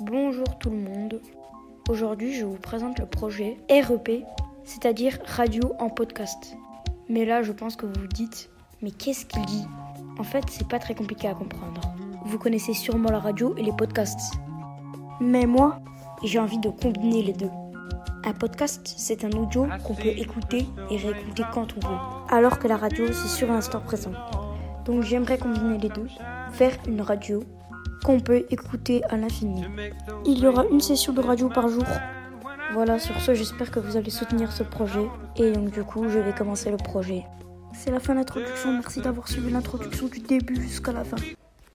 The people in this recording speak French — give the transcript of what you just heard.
Bonjour tout le monde. Aujourd'hui, je vous présente le projet REP, c'est-à-dire radio en podcast. Mais là, je pense que vous vous dites, mais qu'est-ce qu'il dit? En fait, c'est pas très compliqué à comprendre. Vous connaissez sûrement la radio et les podcasts. Mais moi, j'ai envie de combiner les deux. Un podcast, c'est un audio qu'on peut écouter et réécouter quand on veut. Alors que la radio, c'est sur l'instant présent. Donc j'aimerais combiner les deux. Faire une radio qu'on peut écouter à l'infini. Il y aura une session de radio par jour. Voilà, sur ce, j'espère que vous allez soutenir ce projet. Et donc du coup, je vais commencer le projet. C'est la fin de l'introduction. Merci d'avoir suivi l'introduction du début jusqu'à la fin.